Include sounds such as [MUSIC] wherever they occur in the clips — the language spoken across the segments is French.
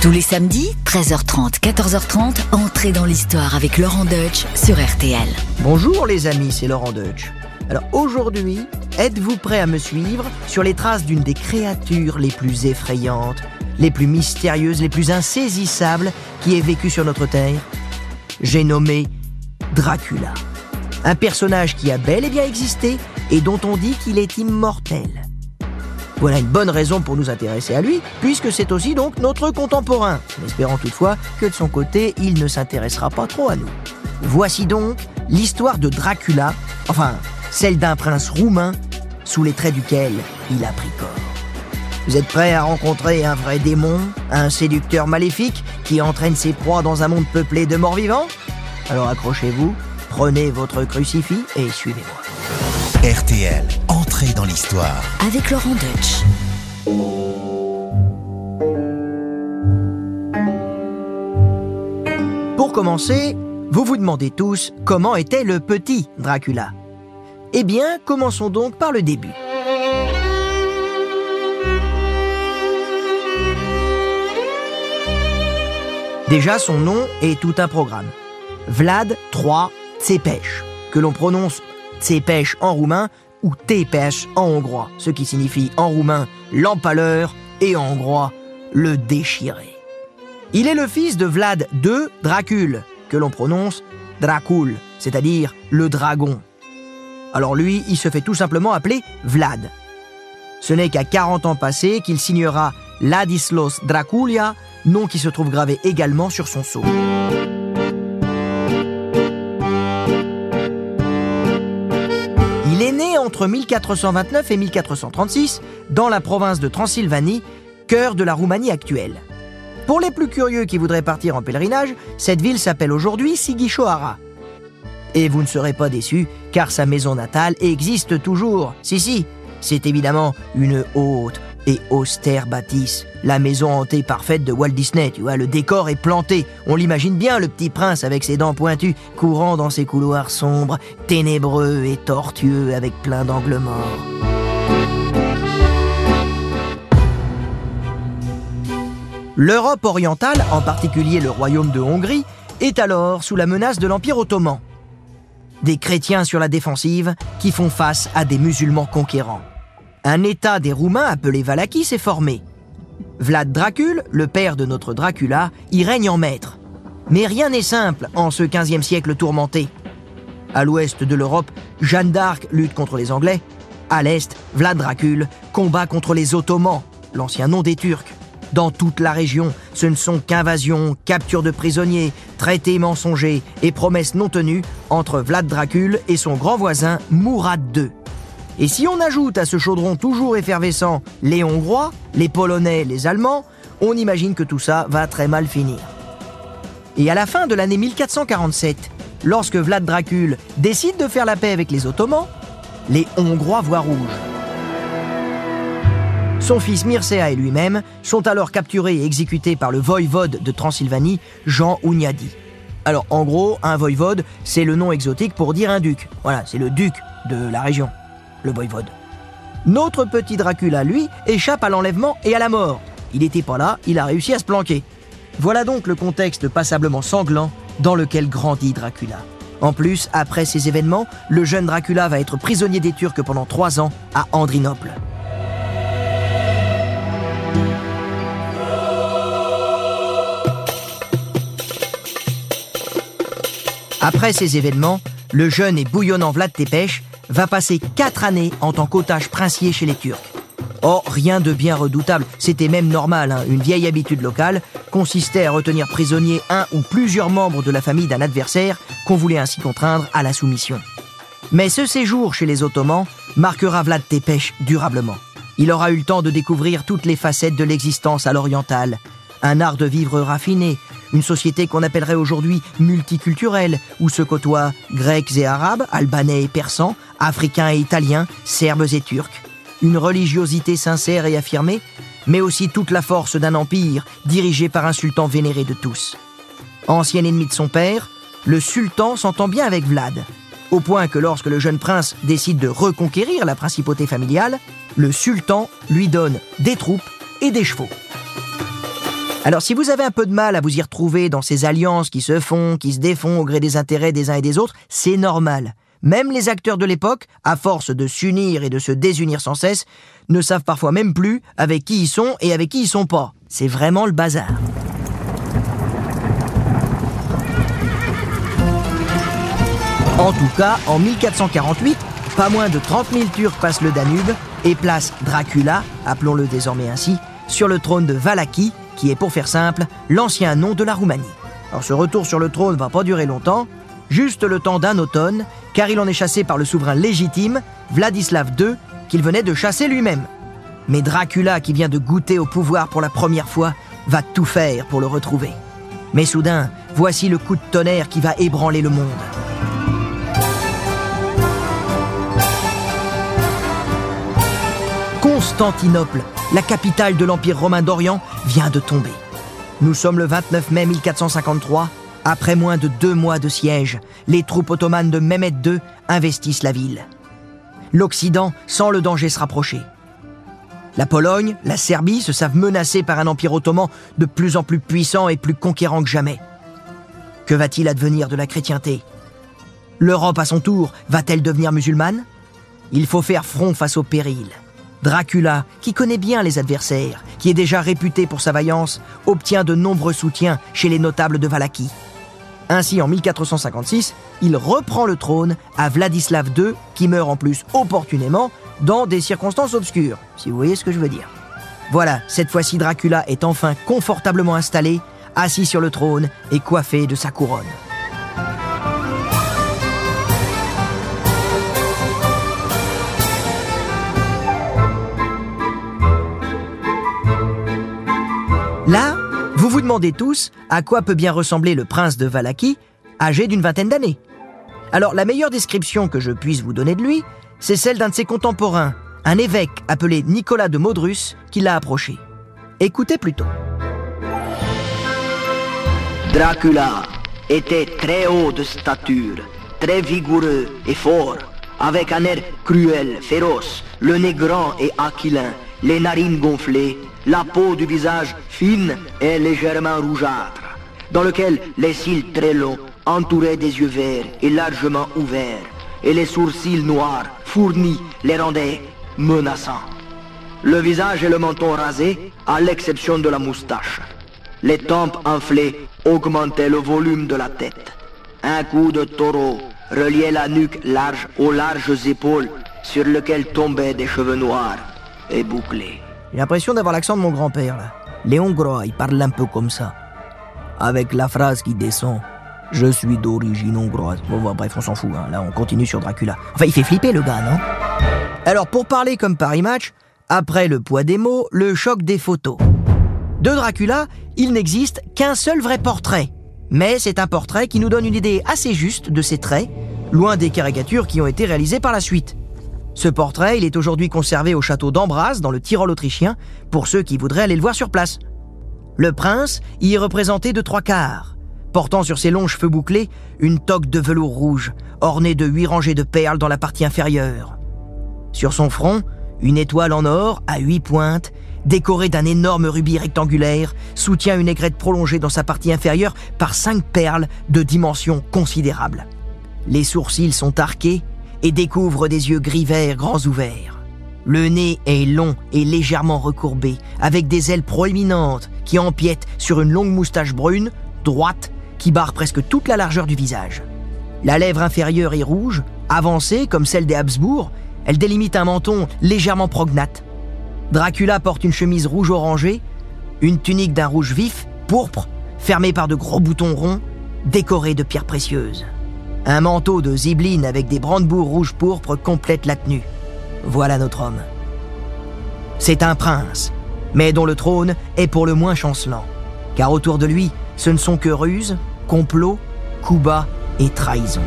Tous les samedis, 13h30, 14h30, entrez dans l'histoire avec Laurent Deutsch sur RTL. Bonjour les amis, c'est Laurent Deutsch. Alors aujourd'hui, êtes-vous prêt à me suivre sur les traces d'une des créatures les plus effrayantes, les plus mystérieuses, les plus insaisissables qui ait vécu sur notre Terre? J'ai nommé Dracula. Un personnage qui a bel et bien existé et dont on dit qu'il est immortel. Voilà une bonne raison pour nous intéresser à lui, puisque c'est aussi donc notre contemporain, en espérant toutefois que de son côté, il ne s'intéressera pas trop à nous. Voici donc l'histoire de Dracula, enfin, celle d'un prince roumain sous les traits duquel il a pris corps. Vous êtes prêts à rencontrer un vrai démon, un séducteur maléfique qui entraîne ses proies dans un monde peuplé de morts vivants? Alors accrochez-vous, prenez votre crucifix et suivez-moi. RTL, dans l'histoire. Avec Laurent Deutsch. Pour commencer, vous vous demandez tous comment était le petit Dracula. Eh bien, commençons donc par le début. Déjà, son nom est tout un programme. Vlad III Tsepes, que l'on prononce Tsepes en roumain ou Tepes en hongrois, ce qui signifie en roumain l'empaleur et en hongrois le déchiré. Il est le fils de Vlad II Dracul, que l'on prononce Dracul, c'est-à-dire le dragon. Alors lui, il se fait tout simplement appeler Vlad. Ce n'est qu'à 40 ans passés qu'il signera Ladislas Draculia, nom qui se trouve gravé également sur son sceau. Entre 1429 et 1436 dans la province de Transylvanie, cœur de la Roumanie actuelle. Pour les plus curieux qui voudraient partir en pèlerinage, cette ville s'appelle aujourd'hui Sighișoara. Et vous ne serez pas déçus, car sa maison natale existe toujours. Si, si, c'est évidemment une haute et austère bâtisse, la maison hantée parfaite de Walt Disney, tu vois, le décor est planté. On l'imagine bien, le petit prince avec ses dents pointues, courant dans ses couloirs sombres, ténébreux et tortueux avec plein d'angles morts. L'Europe orientale, en particulier le royaume de Hongrie, est alors sous la menace de l'Empire ottoman. Des chrétiens sur la défensive qui font face à des musulmans conquérants. Un État des Roumains appelé Valachie s'est formé. Vlad Dracul, le père de notre Dracula, y règne en maître. Mais rien n'est simple en ce 15e siècle tourmenté. À l'ouest de l'Europe, Jeanne d'Arc lutte contre les Anglais. À l'est, Vlad Dracul combat contre les Ottomans, l'ancien nom des Turcs. Dans toute la région, ce ne sont qu'invasions, captures de prisonniers, traités mensongers et promesses non tenues entre Vlad Dracul et son grand voisin Mourad II. Et si on ajoute à ce chaudron toujours effervescent les Hongrois, les Polonais, les Allemands, on imagine que tout ça va très mal finir. Et à la fin de l'année 1447, lorsque Vlad Dracul décide de faire la paix avec les Ottomans, les Hongrois voient rouge. Son fils Mircea et lui-même sont alors capturés et exécutés par le voïvode de Transylvanie, Jean Hunyadi. Alors en gros, un voïvode, c'est le nom exotique pour dire un duc. Voilà, c'est le duc de la région, le voïvode. Notre petit Dracula, lui, échappe à l'enlèvement et à la mort. Il n'était pas là, il a réussi à se planquer. Voilà donc le contexte passablement sanglant dans lequel grandit Dracula. En plus, après ces événements, le jeune Dracula va être prisonnier des Turcs pendant trois ans à Andrinople. Après ces événements, le jeune et bouillonnant Vlad Tepes va passer quatre années en tant qu'otage princier chez les Turcs. Oh, rien de bien redoutable, c'était même normal, hein. une vieille habitude locale consistait à retenir prisonnier un ou plusieurs membres de la famille d'un adversaire qu'on voulait ainsi contraindre à la soumission. Mais ce séjour chez les Ottomans marquera Vlad Tepes durablement. Il aura eu le temps de découvrir toutes les facettes de l'existence à l'orientale, un art de vivre raffiné, une société qu'on appellerait aujourd'hui multiculturelle, où se côtoient grecs et arabes, albanais et persans, africains et italiens, serbes et turcs. Une religiosité sincère et affirmée, mais aussi toute la force d'un empire dirigé par un sultan vénéré de tous. Ancien ennemi de son père, le sultan s'entend bien avec Vlad, au point que lorsque le jeune prince décide de reconquérir la principauté familiale, le sultan lui donne des troupes et des chevaux. Alors si vous avez un peu de mal à vous y retrouver dans ces alliances qui se font, qui se défont au gré des intérêts des uns et des autres, c'est normal. Même les acteurs de l'époque, à force de s'unir et de se désunir sans cesse, ne savent parfois même plus avec qui ils sont et avec qui ils sont pas. C'est vraiment le bazar. En tout cas, en 1448, pas moins de 30 000 Turcs passent le Danube et placent Dracula, appelons-le désormais ainsi, sur le trône de Valaki, qui est pour faire simple l'ancien nom de la Roumanie. Alors ce retour sur le trône va pas durer longtemps, juste le temps d'un automne, car il en est chassé par le souverain légitime, Vladislav II, qu'il venait de chasser lui-même. Mais Dracula, qui vient de goûter au pouvoir pour la première fois, va tout faire pour le retrouver. Mais soudain, voici le coup de tonnerre qui va ébranler le monde. Constantinople, la capitale de l'Empire romain d'Orient, vient de tomber. Nous sommes le 29 mai 1453. Après moins de deux mois de siège, les troupes ottomanes de Mehmet II investissent la ville. L'Occident sent le danger se rapprocher. La Pologne, la Serbie se savent menacées par un empire ottoman de plus en plus puissant et plus conquérant que jamais. Que va-t-il advenir de la chrétienté? L'Europe, à son tour, va-t-elle devenir musulmane? Il faut faire front face au péril. Dracula, qui connaît bien les adversaires, qui est déjà réputé pour sa vaillance, obtient de nombreux soutiens chez les notables de Valaquie. Ainsi, en 1456, il reprend le trône à Vladislav II, qui meurt en plus opportunément dans des circonstances obscures, si vous voyez ce que je veux dire. Voilà, cette fois-ci Dracula est enfin confortablement installé, assis sur le trône et coiffé de sa couronne. Là, vous vous demandez tous à quoi peut bien ressembler le prince de Valaki, âgé d'une vingtaine d'années. Alors la meilleure description que je puisse vous donner de lui, c'est celle d'un de ses contemporains, un évêque appelé Nicolas de Maudrus, qui l'a approché. Écoutez plutôt. Dracula était très haut de stature, très vigoureux et fort, avec un air cruel, féroce, le nez grand et aquilin, les narines gonflées, la peau du visage fine et légèrement rougeâtre, dans lequel les cils très longs entouraient des yeux verts et largement ouverts, et les sourcils noirs fournis les rendaient menaçants. Le visage et le menton rasés, à l'exception de la moustache. Les tempes enflées augmentaient le volume de la tête. Un coup de taureau reliait la nuque large aux larges épaules sur lesquelles tombaient des cheveux noirs et bouclés. J'ai l'impression d'avoir l'accent de mon grand-père, là. Les Hongrois, ils parlent un peu comme ça. Avec la phrase qui descend. Je suis d'origine hongroise. Bon, bon, bref, on s'en fout. hein. Là, on continue sur Dracula. Enfin, il fait flipper le gars, non? Alors, pour parler comme Paris Match, après le poids des mots, le choc des photos. De Dracula, il n'existe qu'un seul vrai portrait. Mais c'est un portrait qui nous donne une idée assez juste de ses traits, loin des caricatures qui ont été réalisées par la suite. Ce portrait, est aujourd'hui conservé au château d'Ambras, dans le Tyrol autrichien, pour ceux qui voudraient aller le voir sur place. Le prince y est représenté de trois quarts, portant sur ses longs cheveux bouclés une toque de velours rouge, ornée de huit rangées de perles dans la partie inférieure. Sur son front, une étoile en or à huit pointes, décorée d'un énorme rubis rectangulaire, soutient une aigrette prolongée dans sa partie inférieure par cinq perles de dimension considérable. Les sourcils sont arqués et découvrent des yeux gris-vert grands ouverts. Le nez est long et légèrement recourbé, avec des ailes proéminentes qui empiètent sur une longue moustache brune, droite, qui barre presque toute la largeur du visage. La lèvre inférieure est rouge, avancée comme celle des Habsbourg, elle délimite un menton légèrement prognate. Dracula porte une chemise rouge orangée, une tunique d'un rouge vif, pourpre, fermée par de gros boutons ronds, décorés de pierres précieuses. Un manteau de zibeline avec des brandebourgs rouge pourpre complète la tenue. Voilà notre homme. C'est un prince, mais dont le trône est pour le moins chancelant. Car autour de lui, ce ne sont que ruses, complots, coups bas et trahison.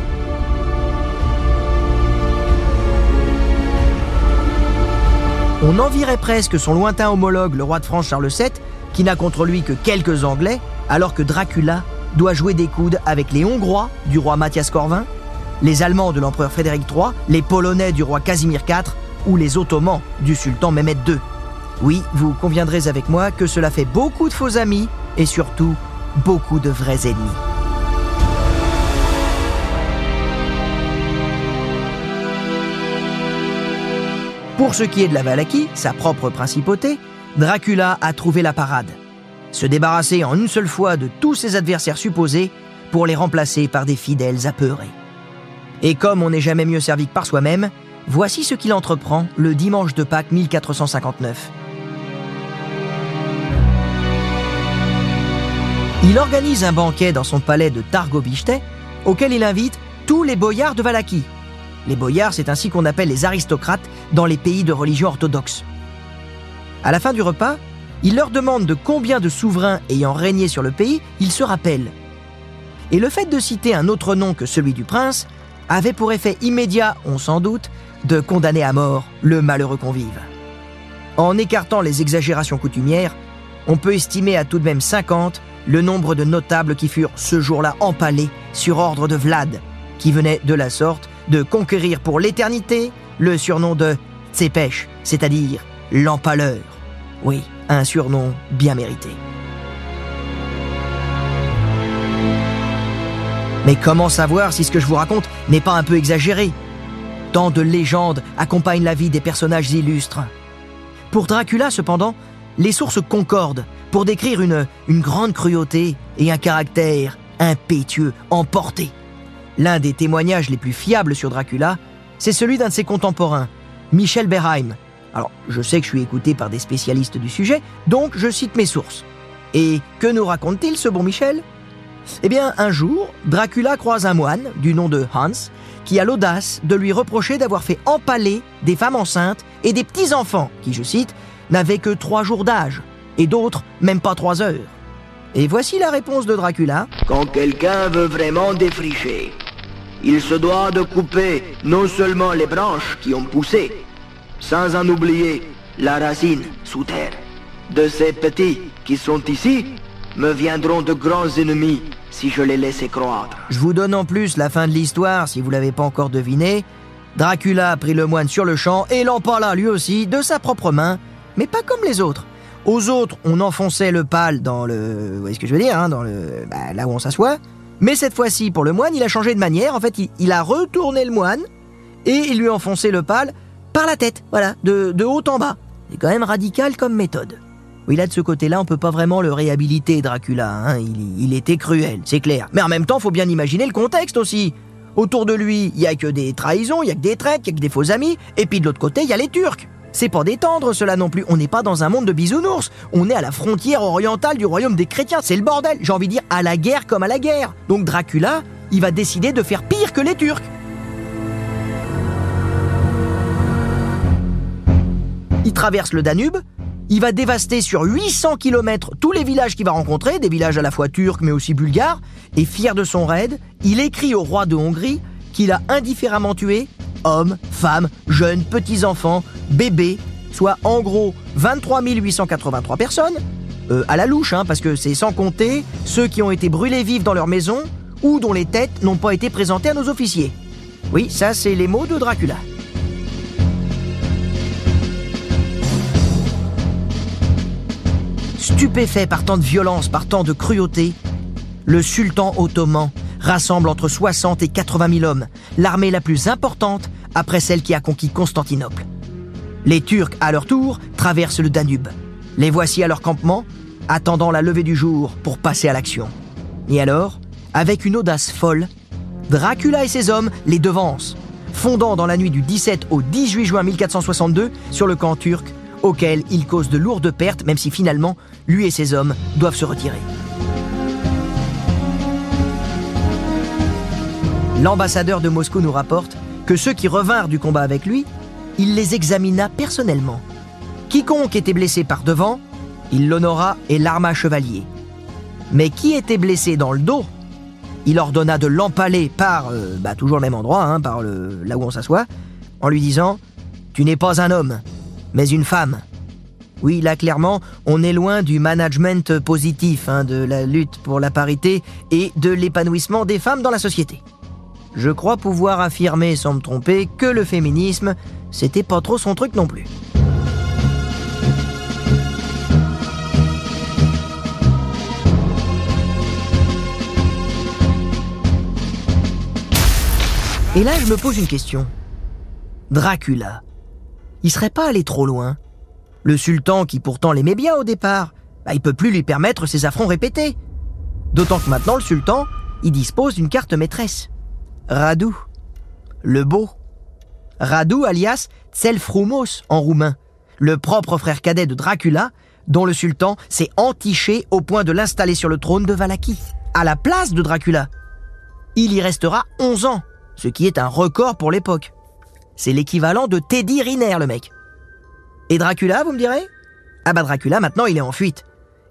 On envierait presque son lointain homologue, le roi de France Charles VII, qui n'a contre lui que quelques Anglais, alors que Dracula doit jouer des coudes avec les Hongrois du roi Mathias Corvin, les Allemands de l'empereur Frédéric III, les Polonais du roi Casimir IV ou les Ottomans du sultan Mehmet II. Oui, vous conviendrez avec moi que cela fait beaucoup de faux amis et surtout beaucoup de vrais ennemis. Pour ce qui est de la Valachie, sa propre principauté, Dracula a trouvé la parade. Se débarrasser en une seule fois de tous ses adversaires supposés pour les remplacer par des fidèles apeurés. Et comme on n'est jamais mieux servi que par soi-même, voici ce qu'il entreprend le dimanche de Pâques 1459. Il organise un banquet dans son palais de Targobichte, auquel il invite tous les boyards de Valachie. Les boyards, c'est ainsi qu'on appelle les aristocrates dans les pays de religion orthodoxe. À la fin du repas, il leur demande de combien de souverains ayant régné sur le pays il se rappelle. Et le fait de citer un autre nom que celui du prince avait pour effet immédiat, on s'en doute, de condamner à mort le malheureux convive. En écartant les exagérations coutumières, on peut estimer à tout de même 50 le nombre de notables qui furent ce jour-là empalés sur ordre de Vlad, qui venait de la sorte de conquérir pour l'éternité le surnom de Tsepech, c'est-à-dire l'empaleur. Oui, un surnom bien mérité. Mais comment savoir si ce que je vous raconte n'est pas un peu exagéré? Tant de légendes accompagnent la vie des personnages illustres. Pour Dracula, cependant, les sources concordent pour décrire une, une grande cruauté et un caractère impétueux, emporté. L'un des témoignages les plus fiables sur Dracula, c'est celui d'un de ses contemporains, Michel Berheim. Alors, je sais que je suis écouté par des spécialistes du sujet, donc je cite mes sources. Et que nous raconte-t-il, ce bon Michel? Eh bien, un jour, Dracula croise un moine, du nom de Hans, qui a l'audace de lui reprocher d'avoir fait empaler des femmes enceintes et des petits-enfants, qui, je cite, n'avaient que trois jours d'âge, et d'autres même pas trois heures. Et voici la réponse de Dracula. Quand quelqu'un veut vraiment défricher, il se doit de couper non seulement les branches qui ont poussé, sans en oublier la racine sous terre. De ces petits qui sont ici, me viendront de grands ennemis si je les laissais croître. Je vous donne en plus la fin de l'histoire si vous l'avez pas encore deviné. Dracula prit le moine sur le champ et l'empala lui aussi de sa propre main, mais pas comme les autres. Aux autres, on enfonçait le pal dans le. Vous voyez ce que je veux dire, hein, dans le. bah, là où on s'assoit. Mais cette fois-ci, pour le moine, il a changé de manière. En fait, il, il a retourné le moine et il lui a enfoncé le pal par la tête, voilà, de, haut en bas. C'est quand même radical comme méthode. Oui, là, de ce côté-là, on peut pas vraiment le réhabiliter, Dracula. Hein. Il, il était cruel, c'est clair. Mais en même temps, faut bien imaginer le contexte aussi. Autour de lui, il y a que des trahisons, il y a que des traites, il y a que des faux amis. Et puis de l'autre côté, il y a les Turcs. C'est pas détendre cela non plus. On n'est pas dans un monde de bisounours. On est à la frontière orientale du royaume des chrétiens. C'est le bordel. J'ai envie de dire à la guerre comme à la guerre. Donc Dracula, il va décider de faire pire que les Turcs. Il traverse le Danube. Il va dévaster sur 800 km tous les villages qu'il va rencontrer, des villages à la fois turcs mais aussi bulgares. Et fier de son raid, il écrit au roi de Hongrie qu'il a indifféremment tué hommes, femmes, jeunes, petits-enfants, bébés, soit en gros 23 883 personnes, euh, à la louche, hein, parce que c'est sans compter ceux qui ont été brûlés vifs dans leur maison ou dont les têtes n'ont pas été présentées à nos officiers. Oui, ça c'est les mots de Dracula. Stupéfait par tant de violence, par tant de cruauté, le sultan ottoman rassemble entre 60 et 80 000 hommes, l'armée la plus importante après celle qui a conquis Constantinople. Les Turcs, à leur tour, traversent le Danube. Les voici à leur campement, attendant la levée du jour pour passer à l'action. Et alors, avec une audace folle, Dracula et ses hommes les devancent, fondant dans la nuit du 17 au 18 juin 1462 sur le camp turc, auquel il cause de lourdes pertes, même si finalement, lui et ses hommes doivent se retirer. L'ambassadeur de Moscou nous rapporte que ceux qui revinrent du combat avec lui, il les examina personnellement. Quiconque était blessé par devant, il l'honora et l'arma chevalier. Mais qui était blessé dans le dos, il ordonna de l'empaler par, euh, bah, toujours le même endroit, hein, par là où on s'assoit, en lui disant Tu n'es pas un homme, mais une femme. Oui, là clairement, on est loin du management positif, hein, de la lutte pour la parité et de l'épanouissement des femmes dans la société. Je crois pouvoir affirmer, sans me tromper, que le féminisme, c'était pas trop son truc non plus. Et là, je me pose une question. Dracula, il serait pas allé trop loin Le sultan, qui pourtant l'aimait bien au départ, bah, il peut plus lui permettre ses affronts répétés. D'autant que maintenant, le sultan, il dispose d'une carte maîtresse. Radu, le beau. Radu alias Tselfrumos en roumain, le propre frère cadet de Dracula, dont le sultan s'est entiché au point de l'installer sur le trône de Valaki, à la place de Dracula. Il y restera 11 ans, ce qui est un record pour l'époque. C'est l'équivalent de Teddy Riner, le mec. Et Dracula, vous me direz? Ah bah Dracula, maintenant, il est en fuite.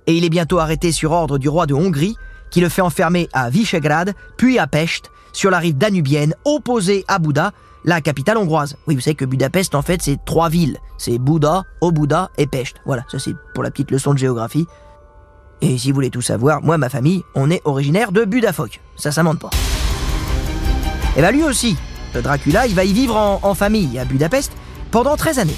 Et il est bientôt arrêté sur ordre du roi de Hongrie, qui le fait enfermer à Visegrad, puis à Pest, sur la rive danubienne, opposée à Bouddha, la capitale hongroise. Oui, vous savez que Budapest, en fait, c'est trois villes. C'est Bouddha, Obouda et Pest. Voilà, ça c'est pour la petite leçon de géographie. Et si vous voulez tout savoir, moi, ma famille, on est originaire de Budapest. Ça, ça mente pas. Et bah lui aussi, Dracula, il va y vivre en, famille à Budapest pendant 13 années.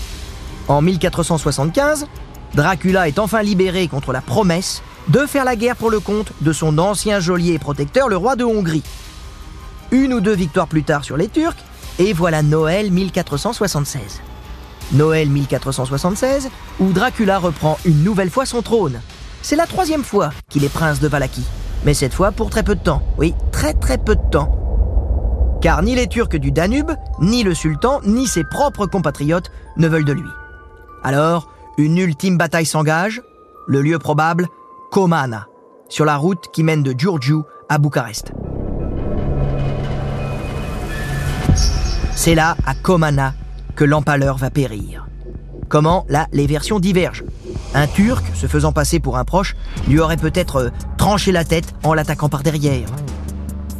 En 1475, Dracula est enfin libéré contre la promesse de faire la guerre pour le compte de son ancien geôlier et protecteur, le roi de Hongrie. Une ou deux victoires plus tard sur les Turcs, et voilà Noël 1476. Noël 1476, où Dracula reprend une nouvelle fois son trône. C'est la troisième fois qu'il est prince de Valaki, mais cette fois pour très peu de temps. Oui, très très peu de temps. Car ni les Turcs du Danube, ni le sultan, ni ses propres compatriotes ne veulent de lui. Alors, une ultime bataille s'engage, le lieu probable, Comana, sur la route qui mène de Giurgiu à Bucarest. C'est là, à Comana, que l'empaleur va périr. Comment? Là, les versions divergent. Un Turc, se faisant passer pour un proche, lui aurait peut-être euh, tranché la tête en l'attaquant par derrière.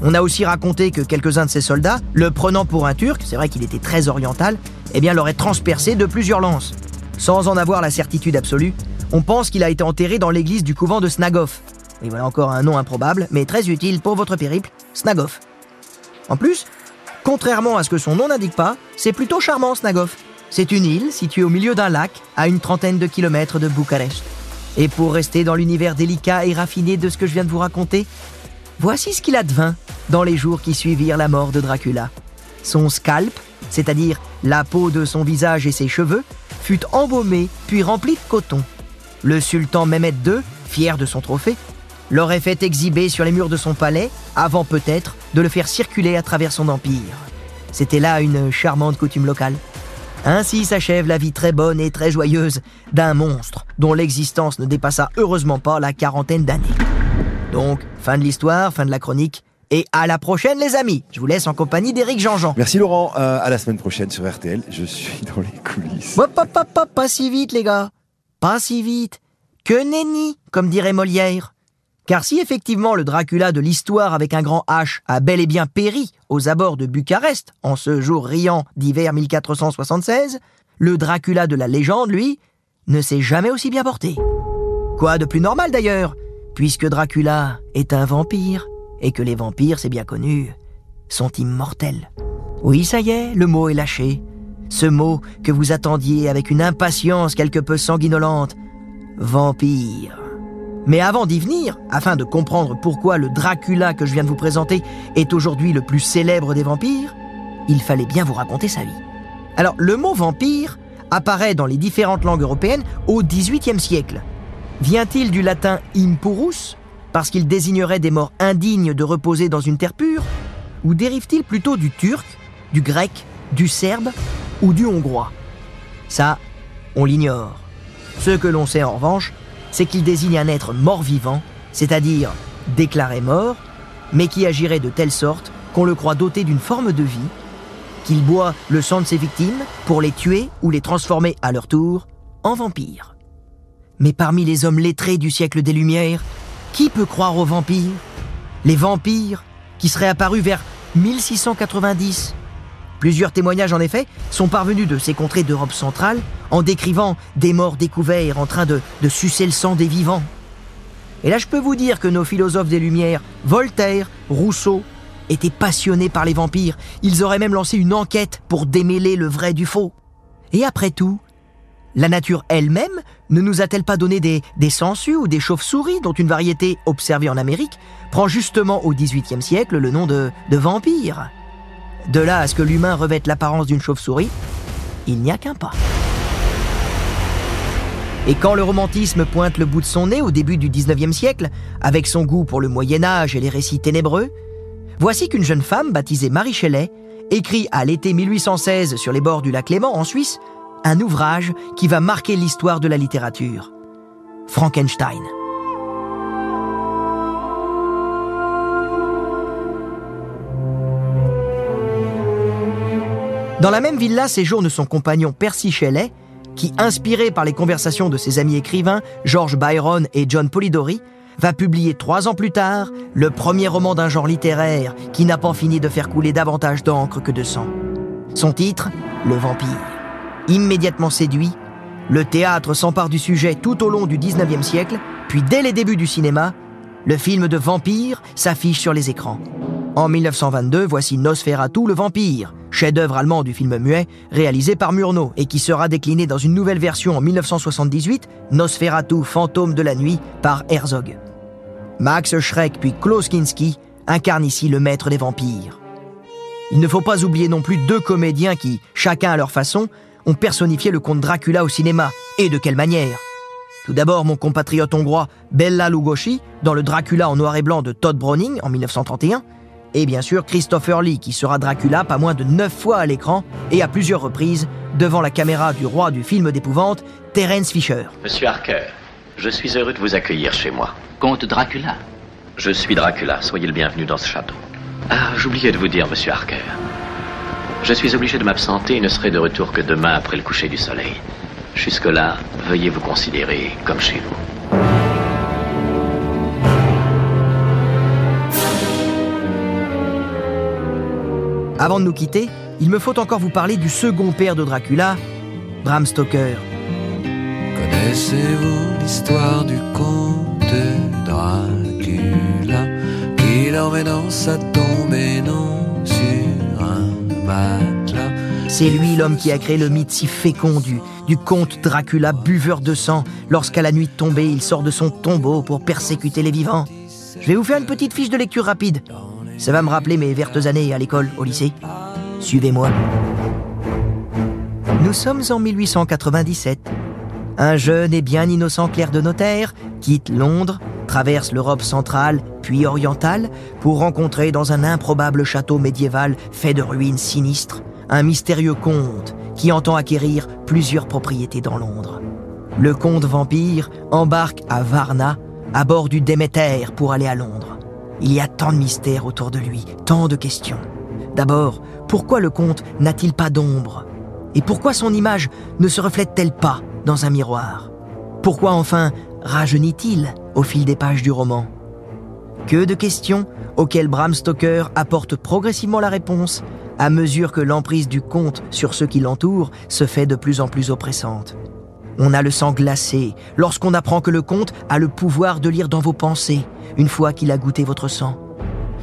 On a aussi raconté que quelques-uns de ses soldats, le prenant pour un Turc, c'est vrai qu'il était très oriental, eh bien l'auraient transpercé de plusieurs lances. Sans en avoir la certitude absolue, on pense qu'il a été enterré dans l'église du couvent de Snagov. Et voilà encore un nom improbable, mais très utile pour votre périple, Snagov. En plus, contrairement à ce que son nom n'indique pas, c'est plutôt charmant Snagov. C'est une île située au milieu d'un lac, à une trentaine de kilomètres de Bucarest. Et pour rester dans l'univers délicat et raffiné de ce que je viens de vous raconter, voici ce qu'il advint dans les jours qui suivirent la mort de Dracula. Son scalp, c'est-à-dire la peau de son visage et ses cheveux, fut embaumé puis rempli de coton. Le sultan Mehmed II, fier de son trophée, l'aurait fait exhiber sur les murs de son palais, avant peut-être de le faire circuler à travers son empire. C'était là une charmante coutume locale. Ainsi s'achève la vie très bonne et très joyeuse d'un monstre dont l'existence ne dépassa heureusement pas la quarantaine d'années. Donc, fin de l'histoire, fin de la chronique, et à la prochaine les amis. Je vous laisse en compagnie d'Éric Jean-Jean. Merci Laurent, euh, à la semaine prochaine sur RTL. Je suis dans les coulisses. Hop, hop, hop, hop, pas si vite les gars. Pas si vite. Que nenni, comme dirait Molière. Car si effectivement le Dracula de l'histoire avec un grand H a bel et bien péri aux abords de Bucarest en ce jour riant d'hiver 1476, le Dracula de la légende, lui, ne s'est jamais aussi bien porté. Quoi de plus normal d'ailleurs, puisque Dracula est un vampire, et que les vampires, c'est bien connu, sont immortels. Oui, ça y est, le mot est lâché. Ce mot que vous attendiez avec une impatience quelque peu sanguinolente, vampire. Mais avant d'y venir, afin de comprendre pourquoi le Dracula que je viens de vous présenter est aujourd'hui le plus célèbre des vampires, il fallait bien vous raconter sa vie. Alors, le mot vampire apparaît dans les différentes langues européennes au XVIIIe siècle. Vient-il du latin impurus, parce qu'il désignerait des morts indignes de reposer dans une terre pure Ou dérive-t-il plutôt du turc, du grec, du serbe ou du hongrois? Ça, on l'ignore. Ce que l'on sait en revanche, c'est qu'il désigne un être mort-vivant, c'est-à-dire déclaré mort, mais qui agirait de telle sorte qu'on le croit doté d'une forme de vie, qu'il boit le sang de ses victimes pour les tuer ou les transformer à leur tour en vampires. Mais parmi les hommes lettrés du siècle des Lumières, qui peut croire aux vampires? Les vampires qui seraient apparus vers 1690 Plusieurs témoignages en effet sont parvenus de ces contrées d'Europe centrale en décrivant des morts découverts en train de, sucer le sang des vivants. Et là je peux vous dire que nos philosophes des Lumières, Voltaire, Rousseau, étaient passionnés par les vampires. Ils auraient même lancé une enquête pour démêler le vrai du faux. Et après tout, la nature elle-même ne nous a-t-elle pas donné des, des sangsues ou des chauves-souris dont une variété observée en Amérique prend justement au XVIIIe siècle le nom de, de vampire? De là à ce que l'humain revête l'apparence d'une chauve-souris, il n'y a qu'un pas. Et quand le romantisme pointe le bout de son nez au début du 19e siècle, avec son goût pour le Moyen Âge et les récits ténébreux, voici qu'une jeune femme baptisée Marie Shelley écrit à l'été 1816 sur les bords du lac Léman en Suisse un ouvrage qui va marquer l'histoire de la littérature. Frankenstein. Dans la même villa séjourne son compagnon Percy Shelley, qui, inspiré par les conversations de ses amis écrivains, George Byron et John Polidori, va publier trois ans plus tard le premier roman d'un genre littéraire qui n'a pas fini de faire couler davantage d'encre que de sang. Son titre, Le Vampire. Immédiatement séduit, le théâtre s'empare du sujet tout au long du 19e siècle, puis dès les débuts du cinéma, le film de vampire s'affiche sur les écrans. En 1922, voici Nosferatu le vampire, chef-d'œuvre allemand du film muet réalisé par Murnau et qui sera décliné dans une nouvelle version en 1978, Nosferatu fantôme de la nuit par Herzog. Max Schreck puis Klaus Kinski incarnent ici le maître des vampires. Il ne faut pas oublier non plus deux comédiens qui, chacun à leur façon, ont personnifié le comte Dracula au cinéma. Et de quelle manière? Tout d'abord, mon compatriote hongrois Bella Lugosi, dans le Dracula en noir et blanc de Todd Browning en 1931, et bien sûr Christopher Lee, qui sera Dracula pas moins de neuf fois à l'écran et à plusieurs reprises devant la caméra du roi du film d'épouvante, Terence Fisher. Monsieur Harker, je suis heureux de vous accueillir chez moi. Comte Dracula? Je suis Dracula, soyez le bienvenu dans ce château. Ah, j'oubliais de vous dire, monsieur Harker. Je suis obligé de m'absenter et ne serai de retour que demain après le coucher du soleil. Jusque-là, veuillez vous considérer comme chez vous. Avant de nous quitter, il me faut encore vous parler du second père de Dracula, Bram Stoker. Connaissez-vous l'histoire du comte Dracula qui dormait dans sa tombe et non C'est lui l'homme qui a créé le mythe si fécond du, du comte Dracula buveur de sang. Lorsqu'à la nuit tombée, il sort de son tombeau pour persécuter les vivants. Je vais vous faire une petite fiche de lecture rapide. Ça va me rappeler mes vertes années à l'école, au lycée. Suivez-moi. Nous sommes en 1897. Un jeune et bien innocent clerc de notaire quitte Londres, traverse l'Europe centrale puis orientale pour rencontrer dans un improbable château médiéval fait de ruines sinistres un mystérieux comte qui entend acquérir plusieurs propriétés dans Londres. Le comte vampire embarque à Varna à bord du Déméter pour aller à Londres. Il y a tant de mystères autour de lui, tant de questions. D'abord, pourquoi le comte n'a-t-il pas d'ombre? Et pourquoi son image ne se reflète-t-elle pas dans un miroir? Pourquoi enfin rajeunit-il au fil des pages du roman Que de questions auxquelles Bram Stoker apporte progressivement la réponse à mesure que l'emprise du comte sur ceux qui l'entourent se fait de plus en plus oppressante. On a le sang glacé lorsqu'on apprend que le comte a le pouvoir de lire dans vos pensées une fois qu'il a goûté votre sang.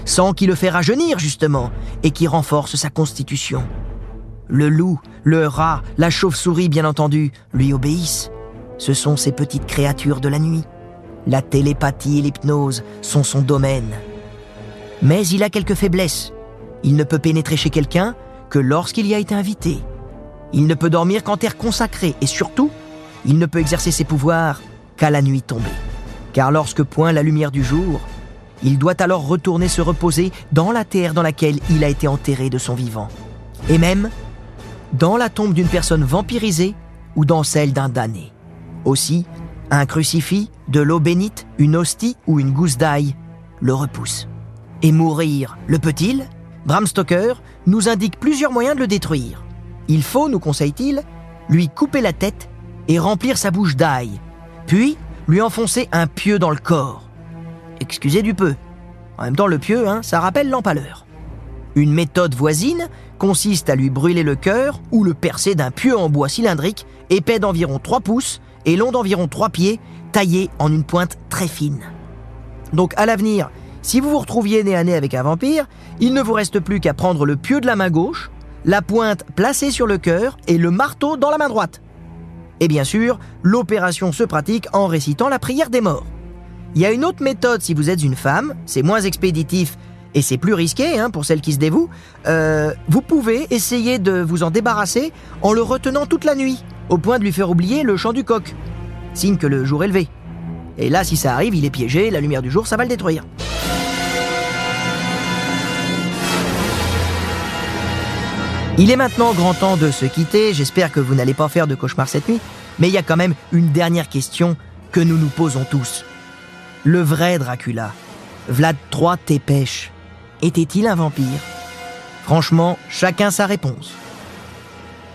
Sang qui le fait rajeunir justement et qui renforce sa constitution. Le loup, le rat, la chauve-souris bien entendu, lui obéissent. Ce sont ces petites créatures de la nuit. La télépathie et l'hypnose sont son domaine. Mais il a quelques faiblesses. Il ne peut pénétrer chez quelqu'un que lorsqu'il y a été invité. Il ne peut dormir qu'en terre consacrée et surtout, il ne peut exercer ses pouvoirs qu'à la nuit tombée. Car lorsque point la lumière du jour, il doit alors retourner se reposer dans la terre dans laquelle il a été enterré de son vivant. Et même dans la tombe d'une personne vampirisée ou dans celle d'un damné. Aussi, un crucifix, de l'eau bénite, une hostie ou une gousse d'ail le repousse. Et mourir, le peut-il? Bram Stoker nous indique plusieurs moyens de le détruire. Il faut, nous conseille-t-il, lui couper la tête et remplir sa bouche d'ail, puis lui enfoncer un pieu dans le corps. Excusez du peu. En même temps, le pieu, hein, ça rappelle l'empaleur. Une méthode voisine consiste à lui brûler le cœur ou le percer d'un pieu en bois cylindrique, épais d'environ 3 pouces et long d'environ 3 pieds, taillé en une pointe très fine. Donc à l'avenir, si vous vous retrouviez nez à nez avec un vampire, il ne vous reste plus qu'à prendre le pieu de la main gauche, la pointe placée sur le cœur et le marteau dans la main droite. Et bien sûr, l'opération se pratique en récitant la prière des morts. Il y a une autre méthode si vous êtes une femme, c'est moins expéditif, et c'est plus risqué hein, pour celles qui se dévouent, euh, vous pouvez essayer de vous en débarrasser en le retenant toute la nuit, au point de lui faire oublier le chant du coq, signe que le jour est levé. Et là, si ça arrive, il est piégé, la lumière du jour, ça va le détruire. Il est maintenant grand temps de se quitter, j'espère que vous n'allez pas faire de cauchemar cette nuit, mais il y a quand même une dernière question que nous nous posons tous. Le vrai Dracula, Vlad III Tépêche, était-il un vampire? Franchement, chacun sa réponse.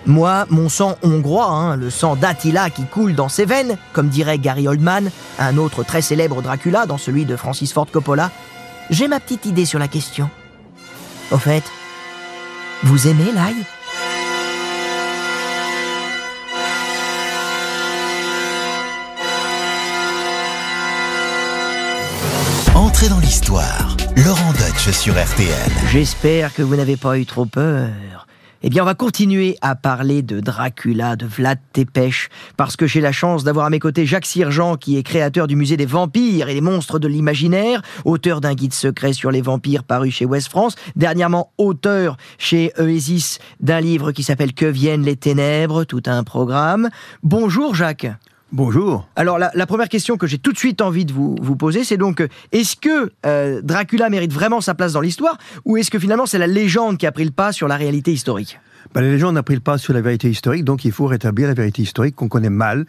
Moi, mon sang hongrois, hein, le sang d'Attila qui coule dans ses veines, comme dirait Gary Oldman, un autre très célèbre Dracula dans celui de Francis Ford Coppola, j'ai ma petite idée sur la question. Au fait, vous aimez l'ail? Entrez dans l'histoire. Laurent Deutsch sur RTL. J'espère que vous n'avez pas eu trop peur. Eh bien, on va continuer à parler de Dracula, de Vlad Tepes, parce que j'ai la chance d'avoir à mes côtés Jacques Sirgent, qui est créateur du musée des vampires et des monstres de l'imaginaire, auteur d'un guide secret sur les vampires paru chez Ouest France, dernièrement auteur chez Oasis d'un livre qui s'appelle Que viennent les ténèbres, tout un programme. Bonjour Jacques. Bonjour. Alors la, la première question que j'ai tout de suite envie de vous, vous poser, c'est donc euh, est-ce que euh, Dracula mérite vraiment sa place dans l'histoire ou est-ce que finalement c'est la légende qui a pris le pas sur la réalité historique? Ben, la légende n'a pris le pas sur la vérité historique, donc il faut rétablir la vérité historique qu'on connaît mal.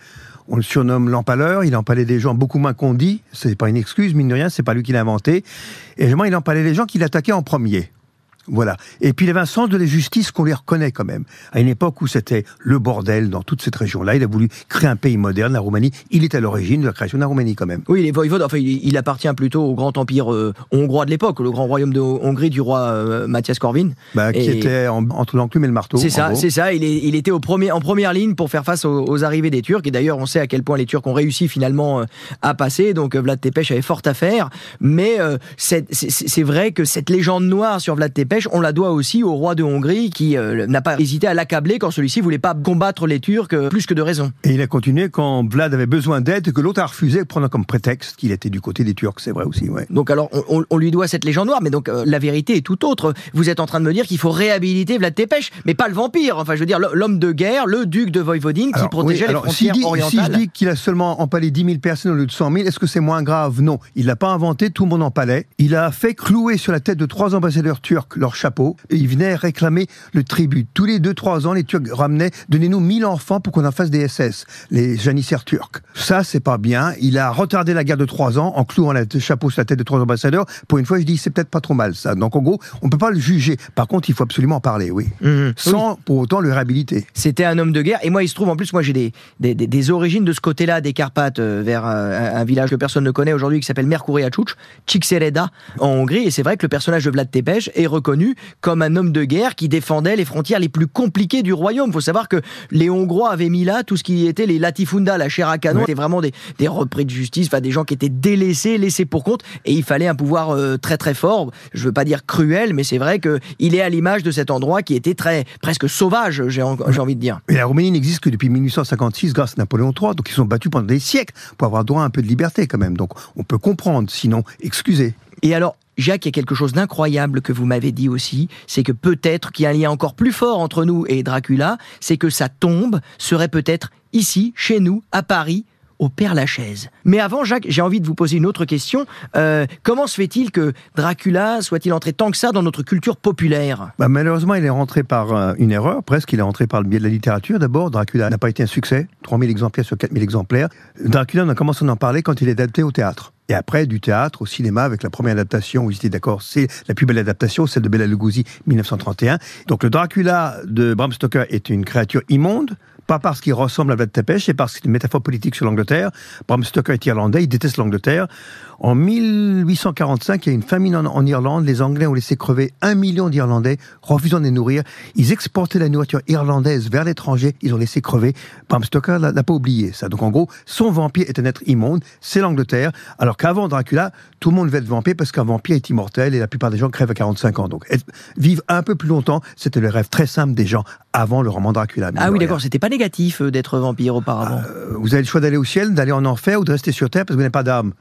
On le surnomme l'empaleur, il empalait des gens beaucoup moins qu'on dit, c'est pas une excuse, mine de rien, c'est pas lui qui l'a inventé. Et vraiment, il empalait les gens qu'il attaquait en premier. Voilà. Et puis il avait un sens de la justice qu'on lui reconnaît quand même. À une époque où c'était le bordel dans toute cette région-là, il a voulu créer un pays moderne, la Roumanie. Il est à l'origine de la création de la Roumanie quand même. Oui, les voïvodes, enfin il, appartient plutôt au grand empire euh, hongrois de l'époque, le grand royaume de Hongrie du roi euh, Mathias Corvin. Bah, qui Et- était en- entre l'enclume et le marteau. C'est ça, c'est ça. Il, est- il était au premier, en première ligne pour faire face aux, aux arrivées des Turcs. Et d'ailleurs, on sait à quel point les Turcs ont réussi finalement euh, à passer. Donc euh, Vlad Tepes avait fort à faire. Mais c'est vrai que cette légende noire sur Vlad Tepes, on la doit aussi au roi de Hongrie qui euh, n'a pas hésité à l'accabler quand celui-ci voulait pas combattre les Turcs euh, plus que de raison. Et il a continué quand Vlad avait besoin d'aide, que l'autre a refusé, prenant comme prétexte qu'il était du côté des Turcs. C'est vrai aussi, ouais. Donc alors, on, lui doit cette légende noire, mais donc euh, la vérité est tout autre. Vous êtes en train de me dire qu'il faut réhabiliter Vlad Tepes, mais pas le vampire. Enfin, je veux dire, l'homme de guerre, le duc de Voïvodine, qui Alors, protégeait oui, les alors, frontières dit- orientales. Si je dis qu'il a seulement empalé 10 000 personnes au lieu de 100 000, est-ce que c'est moins grave? Non. Il l'a pas inventé, tout le monde empalait. Il a fait clouer sur la tête de trois ambassadeurs turcs leur chapeau et ils venaient réclamer le tribut. Tous les 2-3 ans, les Turcs ramenaient donnez-nous 1000 enfants pour qu'on en fasse des SS, les janissaires turcs. Ça, c'est pas bien. Il a retardé la guerre de 3 ans en clouant le chapeau sur la tête de trois ambassadeurs. Pour une fois, je dis c'est peut-être pas trop mal ça. Donc en gros, on peut pas le juger. Par contre, il faut absolument en parler, oui. Mhm. Sans pour autant le réhabiliter. C'était un homme de guerre. Et moi, il se trouve, en plus, moi, j'ai des, des, des- des origines de ce côté-là des Carpates, euh, vers euh, un, un village que personne ne connaît aujourd'hui qui s'appelle Mercuriachuc, Cixereda, en Hongrie. Et c'est vrai que le personnage de Vlad Tepes est reconnu comme un homme de guerre qui défendait les frontières les plus compliquées du royaume. Il faut savoir que les Hongrois avaient mis là tout ce qui était les latifunda, la chair à canon. C'était vraiment des, des repris de justice, enfin, des gens qui étaient délaissés, laissés pour compte. Et il fallait un pouvoir euh, très très fort. Je veux pas dire cruel, mais c'est vrai qu'il est à l'image de cet endroit qui était très presque sauvage, j'ai en- j'ai envie de dire. Et la Roumanie n'existe que depuis 1856 grâce à Napoléon III, donc ils sont battus pendant des siècles pour avoir droit à un peu de liberté quand même. Donc on peut comprendre, sinon excusez. Et alors, Jacques, il y a quelque chose d'incroyable que vous m'avez dit aussi, c'est que peut-être qu'il y a un lien encore plus fort entre nous et Dracula, c'est que sa tombe serait peut-être ici, chez nous, à Paris, au Père Lachaise. Mais avant, Jacques, j'ai envie de vous poser une autre question. Euh, comment se fait-il que Dracula soit-il entré tant que ça dans notre culture populaire? Bah, malheureusement, il est rentré par euh, une erreur, presque. Il est rentré par le biais de la littérature. D'abord, Dracula n'a pas été un succès. 3000 exemplaires sur 4000 exemplaires. Dracula, on a commencé à en parler quand il est adapté au théâtre. Et après, du théâtre au cinéma, avec la première adaptation, où ils étaient d'accord, c'est la plus belle adaptation, celle de Bela Lugosi, 1931. Donc le Dracula de Bram Stoker est une créature immonde, pas parce qu'il ressemble à Vlad Tepes, c'est parce que c'est une métaphore politique sur l'Angleterre. Bram Stoker est irlandais, il déteste l'Angleterre. En 1845, il y a une famine en, en Irlande. Les Anglais ont laissé crever un million d'Irlandais, refusant de les nourrir. Ils exportaient la nourriture irlandaise vers l'étranger. Ils ont laissé crever. Bram Stoker l'a pas oublié, ça. Donc, en gros, son vampire est un être immonde. C'est l'Angleterre. Alors qu'avant Dracula, tout le monde veut être vampire parce qu'un vampire est immortel et la plupart des gens crèvent à 45 ans. Donc, être- vivre un peu plus longtemps, c'était le rêve très simple des gens avant le roman Dracula. Ah oui, d'accord, c'était pas négatif euh, d'être vampire auparavant. Euh, Vous avez le choix d'aller au ciel, d'aller en enfer ou de rester sur terre parce que vous n'avez pas d'âme.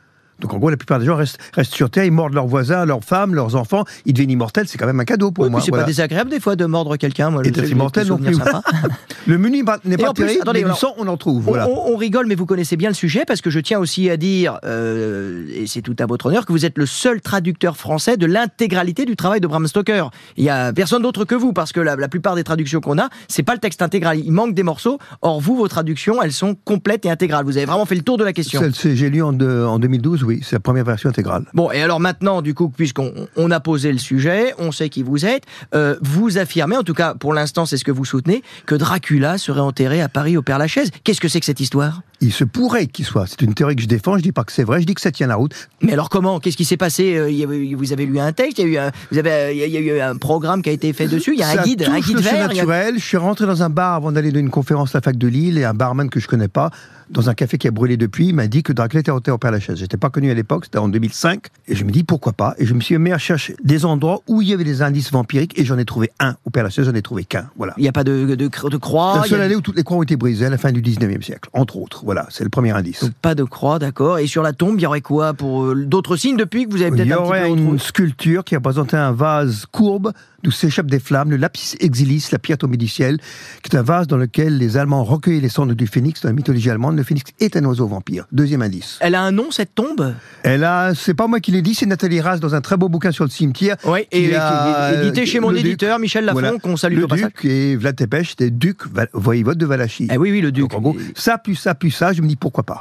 Donc en gros, la plupart des gens restent, restent sur Terre, ils mordent leurs voisins, leurs femmes, leurs enfants, ils deviennent immortels, c'est quand même un cadeau pour Oui, moi. c'est voilà. pas désagréable des fois de mordre quelqu'un. Moi, Et d'être immortel non plus. [LAUGHS] [LAUGHS] Le menu n'est pas- terrible, attendez, mais du alors, sang, on en trouve. On, Voilà. on- on rigole, mais vous connaissez bien le sujet parce que je tiens aussi à dire, euh, et c'est tout à votre honneur, que vous êtes le seul traducteur français de l'intégralité du travail de Bram Stoker. Il y a personne d'autre que vous parce que la, la plupart des traductions qu'on a, c'est pas le texte intégral. Il manque des morceaux. Or, vous, vos traductions, elles sont complètes et intégrales. Vous avez vraiment fait le tour de la question. J'ai lu en, de- en 2012, oui, c'est la première version intégrale. Bon, et alors maintenant, du coup, puisqu'on on a posé le sujet, on sait qui vous êtes, euh, vous affirmez, en tout cas pour l'instant c'est ce que vous soutenez, que Dracula serait enterré à Paris au Père-Lachaise. Qu'est-ce que c'est que cette histoire? Il se pourrait qu'il soit. C'est une théorie que je défends, je dis pas que c'est vrai, je dis que ça tient la route. Mais alors comment? Qu'est-ce qui s'est passé? Euh, Vous avez lu un texte, il y a eu un, vous avez, il y a- eu un programme qui a été fait dessus, il y a un guide, un guide le vert. a- surnaturel. Je suis rentré dans un bar avant d'aller donner une conférence à la fac de Lille et un barman que je connais pas, dans un café qui a brûlé depuis, m'a dit que Dracula était enterré au Père Lachaise. J'étais pas connu à l'époque, c'était en 2005. Et je me dis pourquoi pas? Et je me suis mis à chercher des endroits où il y avait des indices vampiriques et j'en ai trouvé un au Père Lachaise, j'en ai trouvé qu'un. Voilà. Il n'y a pas de, de, de croix. Le il y seul a- allée où toutes les croix ont été brisées à la fin du 19e siècle, entre autres. Voilà, c'est le premier indice. donc pas de croix, d'accord. Et sur la tombe, il y aurait quoi pour euh, d'autres signes depuis que vous avez Il peut-être y un petit aurait peu une retrouvé sculpture qui représentait un vase courbe d'où s'échappent des flammes, le lapis exilis, la pierre tombée du ciel, qui est un vase dans lequel les Allemands recueillaient les cendres du phénix dans la mythologie allemande. Le phénix est un oiseau vampire. Deuxième indice. Elle a un nom cette tombe? Elle a, c'est pas moi qui l'ai dit, c'est Nathalie Ras dans un très beau bouquin sur le cimetière. Oui, et qui a- est édité chez mon le duc. éditeur Michel Lafon, Voilà. qu'on salue Le au passage. duc et Vlad Tepes, c'était duc voïvode de Valachie. Eh oui, oui, le duc. Donc en gros, ça plus ça plus ça, je me dis pourquoi pas.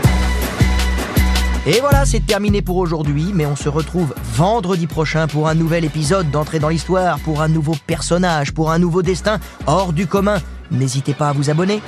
Et voilà, c'est terminé pour aujourd'hui, mais on se retrouve vendredi prochain pour un nouvel épisode d'Entrée dans l'Histoire, pour un nouveau personnage, pour un nouveau destin hors du commun. N'hésitez pas à vous abonner.